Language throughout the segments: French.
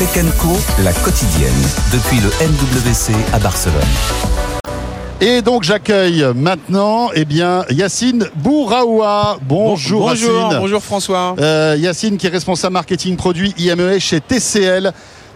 Tech Co, la quotidienne, depuis le MWC à Barcelone. Et donc j'accueille maintenant eh bien, Yacine Bouraoua. Bonjour, bonjour, Yacine. bonjour François. Euh, Yacine qui est responsable marketing produit IME chez TCL.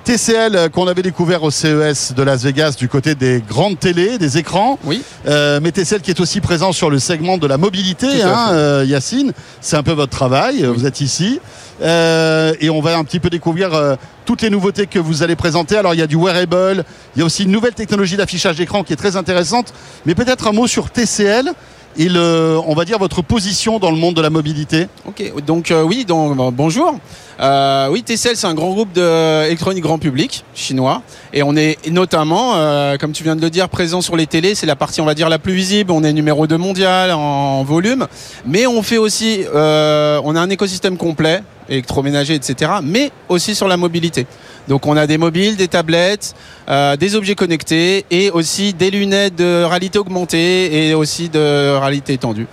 TCL euh, qu'on avait découvert au CES de Las Vegas du côté des grandes télés, des écrans. Oui. Euh, mais TCL qui est aussi présent sur le segment de la mobilité, hein, euh, Yacine. C'est un peu votre travail, vous êtes ici. Euh, et on va un petit peu découvrir euh, toutes les nouveautés que vous allez présenter. Alors il y a du wearable, il y a aussi une nouvelle technologie d'affichage d'écran qui est très intéressante. Mais peut-être un mot sur TCL et le, on va dire votre position dans le monde de la mobilité. Ok, donc euh, oui, bon, bonjour. Euh, oui, TCL, c'est un grand groupe d'électronique grand public chinois, et on est notamment, euh, comme tu viens de le dire, présent sur les télés. C'est la partie, on va dire, la plus visible. On est numéro 2 mondial en volume, mais on fait aussi, euh, on a un écosystème complet électroménager, etc., mais aussi sur la mobilité. Donc on a des mobiles, des tablettes, euh, des objets connectés et aussi des lunettes de réalité augmentée et aussi de réalité étendue.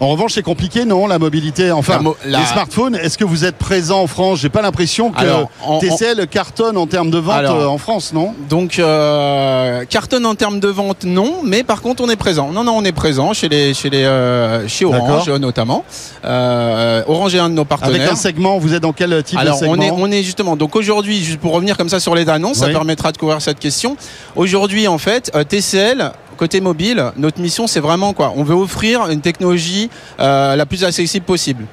En revanche, c'est compliqué, non, la mobilité. Enfin, La mo- la- les smartphones. Est-ce que vous êtes présent en France? J'ai pas l'impression que Alors, en- TCL cartonne en termes de vente Alors, euh, en France, non? Donc euh, cartonne en termes de vente non, mais par contre on est présent. Non non on est présent chez les chez les euh, chez Orange notamment. Euh, Orange est un de nos partenaires. Avec un segment, vous êtes dans quel type Alors de segment on est on est justement donc aujourd'hui juste pour revenir comme ça sur les annonces, ça permettra de couvrir cette question. Aujourd'hui en fait TCL côté mobile, notre mission c'est vraiment quoi? On veut offrir une technologie euh, la plus accessible possible.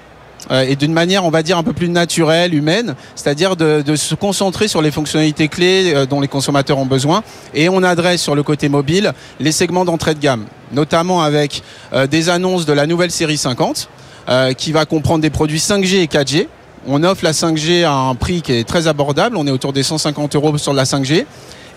Euh, et d'une manière, on va dire, un peu plus naturelle, humaine, c'est-à-dire de, se concentrer sur les fonctionnalités clés euh, dont les consommateurs ont besoin. Et on adresse sur le côté mobile les segments d'entrée de gamme, notamment avec des annonces de la nouvelle série 50, euh, qui va comprendre des produits 5G et 4G. On offre la 5G à un prix qui est très abordable, on est autour des 150 euros sur la 5G.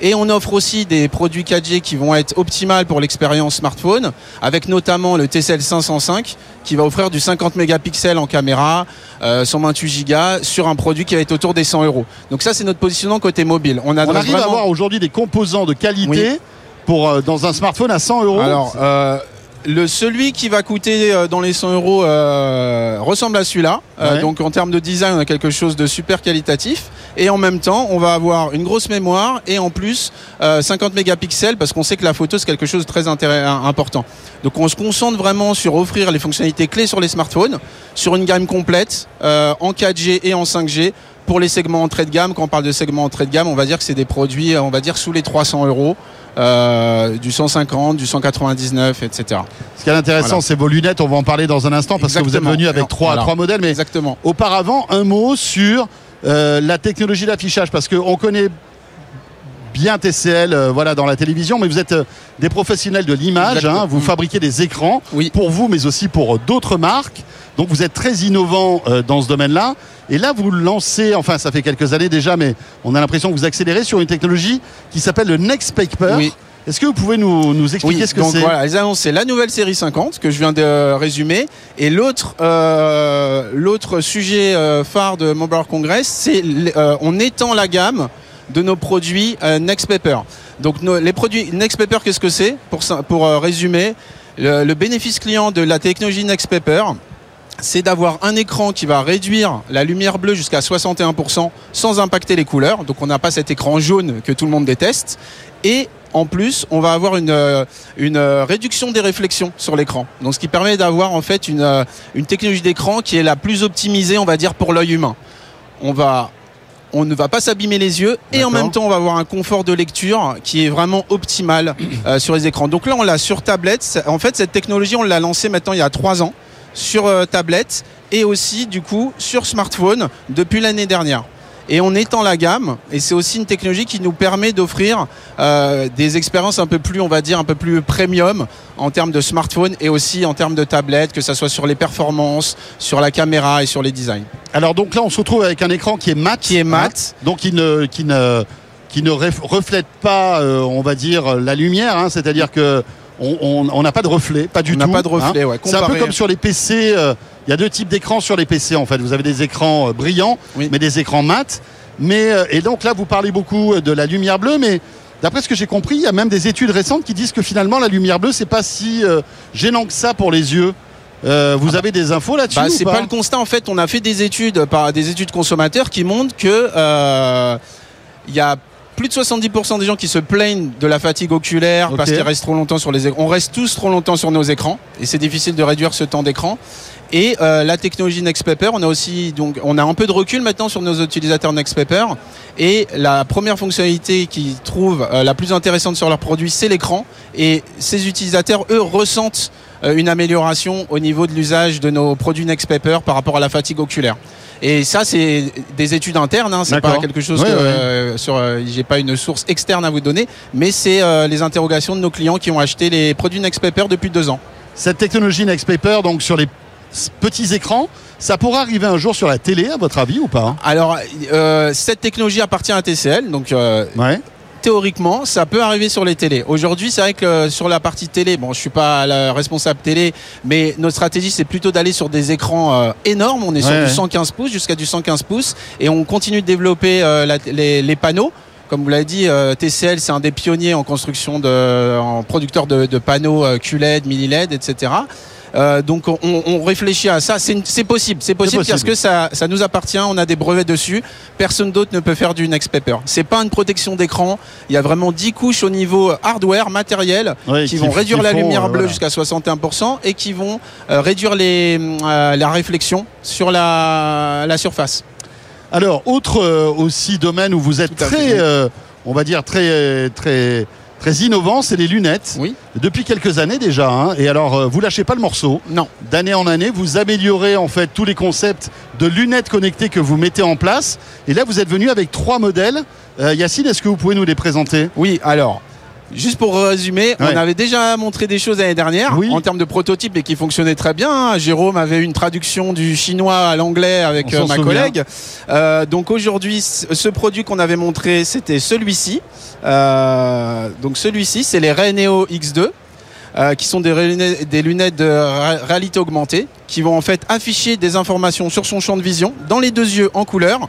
Et on offre aussi des produits 4G qui vont être optimales pour l'expérience smartphone, avec notamment le TCL 505 qui va offrir du 50 mégapixels en caméra, euh, 128 Go sur un produit qui va être autour des 100 euros. Donc ça c'est notre positionnement côté mobile. On, arrive à avoir aujourd'hui des composants de qualité Oui. pour euh, dans un smartphone à 100 euros. Alors, euh, le celui qui va coûter euh, dans les 100 euros euh, ressemble à celui-là. Euh, donc en termes de design, on a quelque chose de super qualitatif. Et en même temps, on va avoir une grosse mémoire et en plus euh, 50 mégapixels parce qu'on sait que la photo c'est quelque chose de très important. Donc on se concentre vraiment sur offrir les fonctionnalités clés sur les smartphones, sur une gamme complète en 4G et en 5G. Pour les segments entrée de gamme, quand on parle de segments entrée de gamme, on va dire que c'est des produits, on va dire sous les 300 euros, euh, du 150, du 199, etc. Ce qui est intéressant, Voilà. c'est vos lunettes. On va en parler dans un instant parce que vous êtes venu avec trois, voilà. trois modèles. Mais Exactement. auparavant, un mot sur euh, la technologie d'affichage parce qu'on connaît bien TCL euh, voilà, dans la télévision, mais vous êtes euh, des professionnels de l'image. Hein. vous fabriquez des écrans Oui. pour vous, mais aussi pour euh, d'autres marques. Donc vous êtes très innovant dans ce domaine-là. Et là, vous lancez, enfin ça fait quelques années déjà, mais on a l'impression que vous accélérez sur une technologie qui s'appelle le Next Paper. Oui. Est-ce que vous pouvez nous, nous expliquer ce que c'est? voilà, ils annoncent la nouvelle série 50 que je viens de résumer. Et l'autre euh, l'autre sujet euh, phare de Mobile Congress, c'est euh, on étend la gamme de nos produits euh, Next Paper. Donc nos- les produits Next Paper, qu'est-ce que c'est? Pour, pour résumer, le, le bénéfice client de la technologie Next Paper, c'est d'avoir un écran qui va réduire la lumière bleue jusqu'à 61% sans impacter les couleurs. Donc on n'a pas cet écran jaune que tout le monde déteste. Et en plus, on va avoir une, euh, une euh, réduction des réflexions sur l'écran. Donc ce qui permet d'avoir en fait une, euh, une technologie d'écran qui est la plus optimisée, on va dire, pour l'œil humain. On va on ne va pas s'abîmer les yeux et en même temps on va avoir un confort de lecture qui est vraiment optimal euh, sur les écrans. Donc là on l'a sur tablette. En fait cette technologie on l'a lancée maintenant il y a trois ans sur euh, tablette et aussi du coup sur smartphone depuis l'année dernière. Et on étend la gamme et c'est aussi une technologie qui nous permet d'offrir euh, des expériences un peu plus, on va dire, un peu plus premium en termes de smartphone et aussi en termes de tablette, que ça soit sur les performances, sur la caméra et sur les designs. Alors donc là, on se retrouve avec un écran qui est mat. Qui est mat. hein, donc qui ne, qui ne, qui ne ref- reflète pas, euh, on va dire, la lumière. hein, C'est-à-dire que on- on on n'a pas de reflet, pas du On tout. n'a pas de reflet, ouais, C'est un peu comme sur les PC. euh, Il y a deux types d'écrans sur les PC en fait. Vous avez des écrans euh, brillants, Oui. mais des écrans mat. Mais euh, et donc là, vous parlez beaucoup de la lumière bleue, mais D'après ce que j'ai compris, il y a même des études récentes qui disent que finalement la lumière bleue, c'est pas si euh, gênant que ça pour les yeux. Euh, vous avez des infos là-dessus Bah, ou c'est pas le constat. En fait, on a fait des études par des études consommateurs qui montrent que euh, il y a plus de 70% des gens qui se plaignent de la fatigue oculaire parce qu'ils restent trop longtemps sur les écrans. On reste tous trop longtemps sur nos écrans et c'est difficile de réduire ce temps d'écran. Et euh, la technologie NextPaper, on a aussi donc on a un peu de recul maintenant sur nos utilisateurs NextPaper et la première fonctionnalité qu'ils trouvent euh, la plus intéressante sur leur produit, c'est l'écran et ces utilisateurs eux ressentent une amélioration au niveau de l'usage de nos produits NextPaper par rapport à la fatigue oculaire. Et ça, c'est des études internes, hein, c'est pas quelque chose Ouais, que ouais. euh, sur. euh, J'ai pas une source externe à vous donner, mais c'est euh, les interrogations de nos clients qui ont acheté les produits NextPaper depuis deux ans. Cette technologie NextPaper, donc sur les petits écrans, ça pourra arriver un jour sur la télé, à votre avis, ou pas? Alors, euh, cette technologie appartient à TCL, donc euh, Ouais. Théoriquement, ça peut arriver sur les télés. Aujourd'hui, c'est vrai que euh, sur la partie télé, bon, je suis pas la responsable télé, mais notre stratégie, c'est plutôt d'aller sur des écrans euh, énormes. On est sur Ouais, du ouais. 115 pouces jusqu'à du 115 pouces, et on continue de développer euh, la- les, les panneaux. Comme vous l'avez dit, TCL, c'est un des pionniers en construction de, en producteur de, de panneaux QLED, mini LED, etc. Euh, donc on, on réfléchit à ça. C'est possible, c'est possible, possible. parce que ça, ça nous appartient. On a des brevets dessus. Personne d'autre ne peut faire du Next Paper. C'est pas une protection d'écran. Il y a vraiment 10 couches au niveau hardware, matériel, qui vont réduire qui la font, lumière euh, bleue voilà. jusqu'à 61% et qui vont euh, réduire les, la réflexion sur la, la surface. Alors, autre euh, aussi domaine où vous êtes très, euh, on va dire très, très, très innovant, c'est les lunettes. Oui. Depuis quelques années déjà. hein. Et alors, euh, vous lâchez pas le morceau. Non. D'année en année, vous améliorez en fait tous les concepts de lunettes connectées que vous mettez en place. Et là, vous êtes venu avec trois modèles. Euh, Yacine, est-ce que vous pouvez nous les présenter? Oui, alors. Juste pour résumer, Ouais. on avait déjà montré des choses l'année dernière Oui. en termes de prototypes et qui fonctionnaient très bien. hein. Jérôme avait eu une traduction du chinois à l'anglais avec euh, ma souvient. collègue. Euh, donc aujourd'hui, ce produit qu'on avait montré, c'était celui-ci. Euh, donc celui-ci, c'est les Ray Neo X2. euh, qui sont des lunettes, des lunettes de ré- réalité augmentée qui vont en fait afficher des informations sur son champ de vision dans les deux yeux en couleur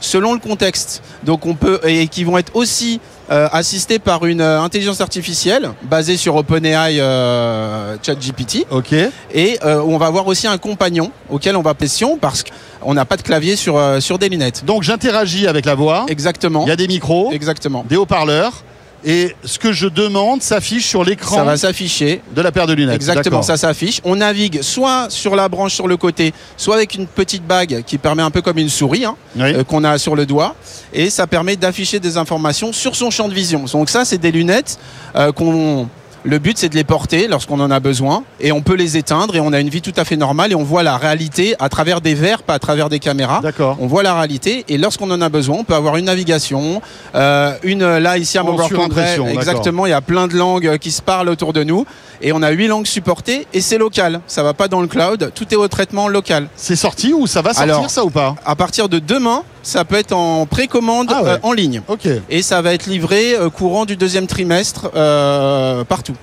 selon le contexte. Donc on peut et qui vont être aussi euh, assistés par une euh, intelligence artificielle basée sur OpenAI euh, ChatGPT Ok. et on va avoir aussi un compagnon auquel on va pression parce qu'on n'a pas de clavier sur sur des lunettes. Donc j'interagis avec la voix. Exactement. Il y a des micros, Exactement. des haut-parleurs. Et ce que je demande s'affiche sur Ça l'écran va s'afficher. de la paire de lunettes. Exactement, ça s'affiche. On navigue soit sur la branche sur le côté, soit avec une petite bague qui permet un peu comme une souris hein, Oui. euh, qu'on a sur le doigt, et ça permet d'afficher des informations sur son champ de vision. Donc ça, c'est des lunettes euh, qu'on le but, c'est de les porter lorsqu'on en a besoin et on peut les éteindre et on a une vie tout à fait normale et on voit la réalité à travers des verres, pas à travers des caméras. D'accord. On voit la réalité et lorsqu'on en a besoin, on peut avoir une navigation, euh, une là ici à d'accord. exactement. Il y a plein de langues euh, qui se parlent autour de nous et on a huit langues supportées et c'est local. Ça va pas dans le cloud, tout est au traitement local. C'est sorti ou ça va sortir Alors, ça ou pas? À partir de demain, ça peut être en précommande Ah ouais. euh, en ligne Ok. et ça va être livré euh, courant du deuxième trimestre euh, partout.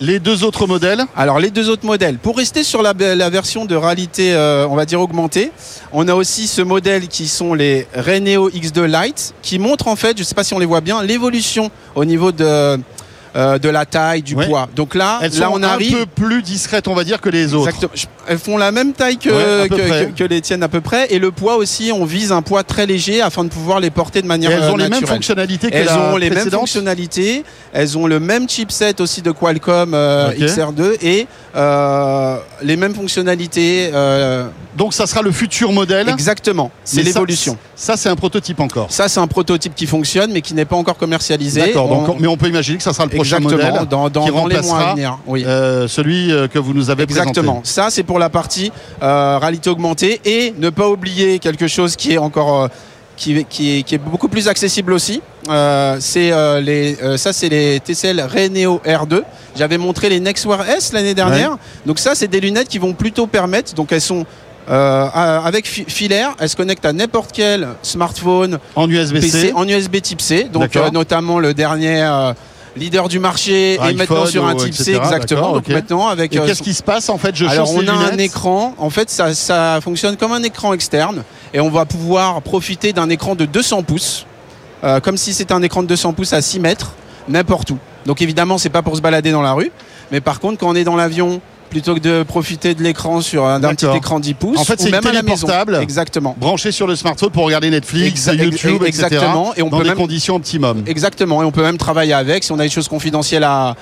Les deux autres modèles Alors les deux autres modèles, pour rester sur la, version de réalité, euh, on va dire augmentée, on a aussi ce modèle qui sont les Reneo X2 Lite, qui montrent en fait, je ne sais pas si on les voit bien, l'évolution au niveau de, euh, de la taille, du Ouais. poids. Donc là, Elles là sont on un arrive. peu plus discrètes, on va dire, que les autres. Exactement. Elles font la même taille que, Ouais, que, près. que- que les tiennes à peu près. Et le poids aussi, on vise un poids très léger afin de pouvoir les porter de Et manière elles euh, ont les mêmes fonctionnalités que Elles la ont les mêmes fonctionnalités, elles ont le même chipset aussi de Qualcomm euh, Ok. XR2 et les mêmes fonctionnalités. Donc ça sera le futur modèle. exactement, c'est ça- l'évolution. Ça, c'est un prototype encore. Ça, c'est un prototype qui fonctionne mais qui n'est pas encore commercialisé. D'accord. On- Mais on peut imaginer que ça sera le prochain exactement, modèle. dans, dans- qui dans les mois à venir. Oui. euh, celui euh, que vous nous avez Exactement. Ça, c'est pour la partie euh, réalité augmentée et ne pas oublier quelque chose qui est encore euh, qui, qui est, qui est beaucoup plus accessible aussi. Euh, c'est euh, les euh, ça c'est les TCL Reneo R2. J'avais montré les Nextwear S l'année dernière. Donc ça c'est des lunettes qui vont plutôt permettre. Donc elles sont avec fi- filaire, elles se connectent à n'importe quel smartphone, présenté. En USB-C. En USB Type C. Donc notamment le dernier leader du marché est maintenant sur un Type C exactement. Donc maintenant avec Et euh, qu'est-ce qui se passe en fait Je alors on a un écran, en fait ça, ça fonctionne comme un écran externe et on va pouvoir profiter d'un écran de 200 pouces, euh, comme si c'était un écran de 200 pouces à 6 mètres, n'importe où. Donc évidemment c'est pas pour se balader dans la rue, mais par contre quand on est dans l'avion plutôt que de profiter de l'écran sur un- d'un petit écran 10 pouces En fait, c'est même à la maison. Exactement. Branché sur le smartphone pour regarder Netflix, YouTube, etc. exactement. Et on dans peut des même- conditions optimum. Exactement, et on peut même travailler avec. Si on a des choses confidentielles à,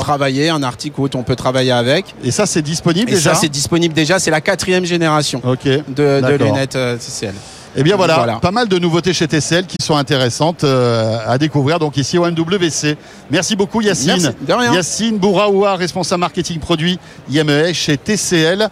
travailler, un article ou autre, on peut travailler avec. Et ça, c'est disponible Et déjà ça, c'est disponible déjà. C'est la quatrième génération de, lunettes euh, TCL. Eh bien voilà, Voilà. pas mal de nouveautés chez TCL qui sont intéressantes euh, à découvrir donc ici au MWC. Merci beaucoup Yacine. Merci. Yacine Bouraoua, responsable marketing produit IMES chez TCL.